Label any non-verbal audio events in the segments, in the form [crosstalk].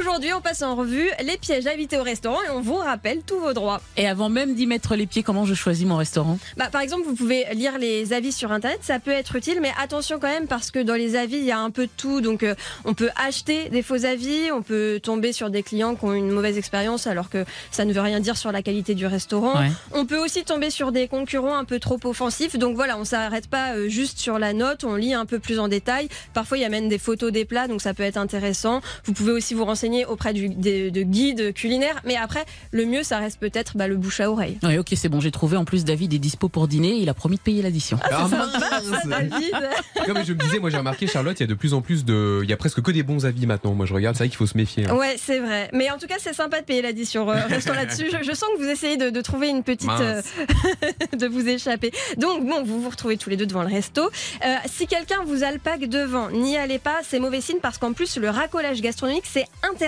Aujourd'hui, on passe en revue les pièges à éviter au restaurant et on vous rappelle tous vos droits. Et avant même d'y mettre les pieds, comment je choisis mon restaurant? Bah, par exemple, vous pouvez lire les avis sur internet, ça peut être utile, mais attention quand même parce que dans les avis, il y a un peu de tout. Donc, euh, on peut acheter des faux avis, on peut tomber sur des clients qui ont une mauvaise expérience alors que ça ne veut rien dire sur la qualité du restaurant. Ouais. On peut aussi tomber sur des concurrents un peu trop offensifs. Donc voilà, on s'arrête pas euh, juste sur la note, on lit un peu plus en détail. Parfois, il y a même des photos des plats, donc ça peut être intéressant. Vous pouvez aussi vous renseigner auprès du, des- de guides culinaires. Mais après, le mieux, ça reste peut-être bah, le bouche à oreille. Oui, ok, c'est bon, j'ai trouvé. En plus, David est dispo pour dîner. Il a promis de payer l'addition. Ah, Ça, David [laughs] Non, mais je me disais, moi j'ai remarqué, Charlotte, il y a de plus en plus de. Il y a presque que des bons avis maintenant. Moi je regarde, c'est vrai qu'il faut se méfier. hein. Ouais, c'est vrai. Mais en tout cas, c'est sympa de payer l'addition. Euh, Restons là-dessus. Je, je sens que vous essayez de, de trouver une petite. Euh, [laughs] de vous échapper. Donc, bon, vous vous retrouvez tous les deux devant le resto. Euh, si quelqu'un vous alpague devant, n'y allez pas, c'est mauvais signe parce qu'en plus, le racolage gastronomique, c'est interdit.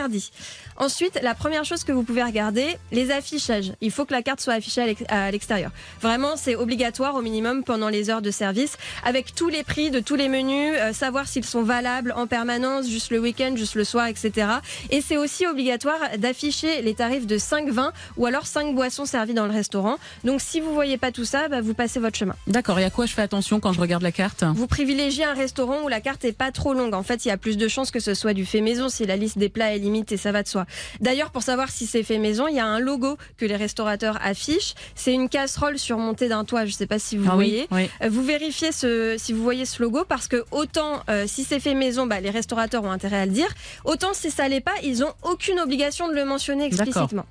Ensuite, la première chose que vous pouvez regarder, les affichages. Il faut que la carte soit affichée à l'ex- à l'extérieur. Vraiment, c'est obligatoire au minimum pendant les heures de service, avec tous les prix de tous les menus, euh, savoir s'ils sont valables en permanence, juste le week-end, juste le soir, etc. Et c'est aussi obligatoire d'afficher les tarifs de 5 vins ou alors 5 boissons servies dans le restaurant. Donc si vous voyez pas tout ça, bah, vous passez votre chemin. D'accord, et à quoi je fais attention quand je regarde la carte? Vous privilégiez un restaurant où la carte est pas trop longue. En fait, il y a plus de chances que ce soit du fait maison si la liste des plats est limitée, ça va de soi. D'ailleurs, pour savoir si c'est fait maison, il y a un logo que les restaurateurs affichent. C'est une casserole surmontée d'un toit. Je sais pas si vous Ah voyez. oui, oui. Euh, Vous vérifiez ce, si vous voyez ce logo parce que autant euh, si c'est fait maison, bah, les restaurateurs ont intérêt à le dire. Autant si ça l'est pas, ils ont aucune obligation de le mentionner explicitement.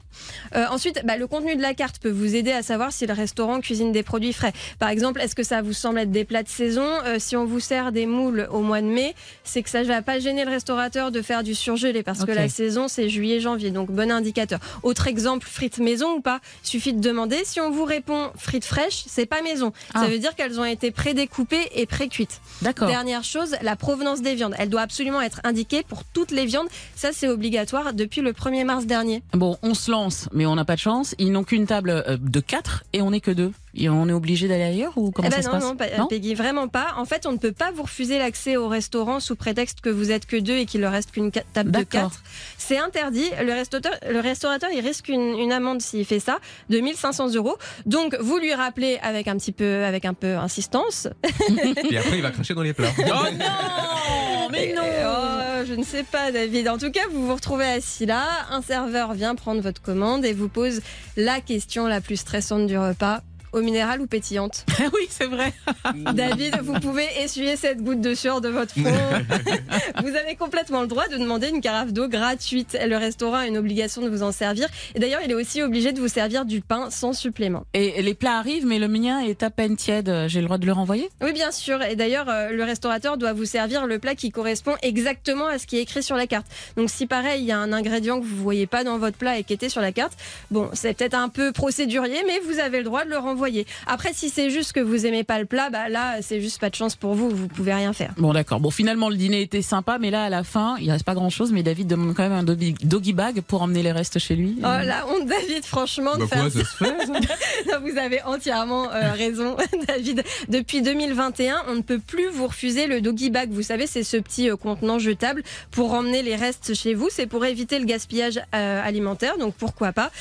Euh, ensuite, bah, le contenu de la carte peut vous aider à savoir si le restaurant cuisine des produits frais. Par exemple, est-ce que ça vous semble être des plats de saison? Euh, Si on vous sert des moules au mois de mai, c'est que ça ne va pas gêner le restaurateur de faire du surgelé parce que Ok. La saison c'est juillet-janvier, donc bon indicateur. Autre exemple, frites maison ou pas? Il suffit de demander. Si on vous répond frites fraîches, c'est pas maison. Ah. Ça veut dire qu'elles ont été prédécoupées et pré-cuites. D'accord. Dernière chose, la provenance des viandes. Elle doit absolument être indiquée pour toutes les viandes. Ça, c'est obligatoire depuis le 1er mars dernier. Bon, on se lance, mais on n'a pas de chance. Ils n'ont qu'une table euh, de 4 et on n'est que deux. Et on est obligé d'aller ailleurs ou comment Eh ben ça non, se passe non, pas- Peggy, vraiment pas. En fait, on ne peut pas vous refuser l'accès au restaurant sous prétexte que vous êtes que deux et qu'il ne reste qu'une table de quatre. C'est interdit. Le restaurateur, le restaurateur, il risque une, une amende s'il fait ça de 1500 euros. Donc, vous lui rappelez avec un petit peu, avec un peu insistance. [laughs] Et après, il va cracher dans les plats. [laughs] Oh non Mais non Oh, je ne sais pas, David. En tout cas, vous vous retrouvez assis là. Un serveur vient prendre votre commande et vous pose la question la plus stressante du repas. Eau minérale ou pétillante [laughs] Oui, c'est vrai. [laughs] David, vous pouvez essuyer cette goutte de sueur de votre front. [laughs] vous avez complètement le droit de demander une carafe d'eau gratuite. Le restaurant a une obligation de vous en servir. Et d'ailleurs, il est aussi obligé de vous servir du pain sans supplément. Et les plats arrivent, mais le mien est à peine tiède. J'ai le droit de le renvoyer? Oui, bien sûr. Et d'ailleurs, euh, le restaurateur doit vous servir le plat qui correspond exactement à ce qui est écrit sur la carte. Donc, si pareil, il y a un ingrédient que vous voyez pas dans votre plat et qui était sur la carte, bon, c'est peut-être un peu procédurier, mais vous avez le droit de le renvoyer. Après, si c'est juste que vous aimez pas le plat, bah là, c'est juste pas de chance pour vous. Vous pouvez rien faire. Bon, d'accord. Bon, finalement, le dîner était sympa, mais là, à la fin, il reste pas grand-chose. Mais David demande quand même un doggy, bag pour emmener les restes chez lui. Oh la honte, David, franchement, de Bah faire quoi, ça se fait ça [laughs] Non, Vous avez entièrement euh, raison, [laughs] David. Depuis 2021, on ne peut plus vous refuser le doggy bag. Vous savez, c'est ce petit euh, contenant jetable pour emmener les restes chez vous. C'est pour éviter le gaspillage euh, alimentaire, donc pourquoi pas.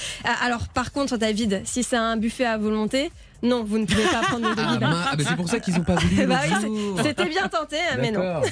Alors, par contre, David, si c'est un buffet à volonté, non, vous ne pouvez pas prendre le doggy Ah. Ah, bah, c'est pour ça qu'ils ont pas voulu. [laughs] Bah oui. C'était bien tenté, mais non.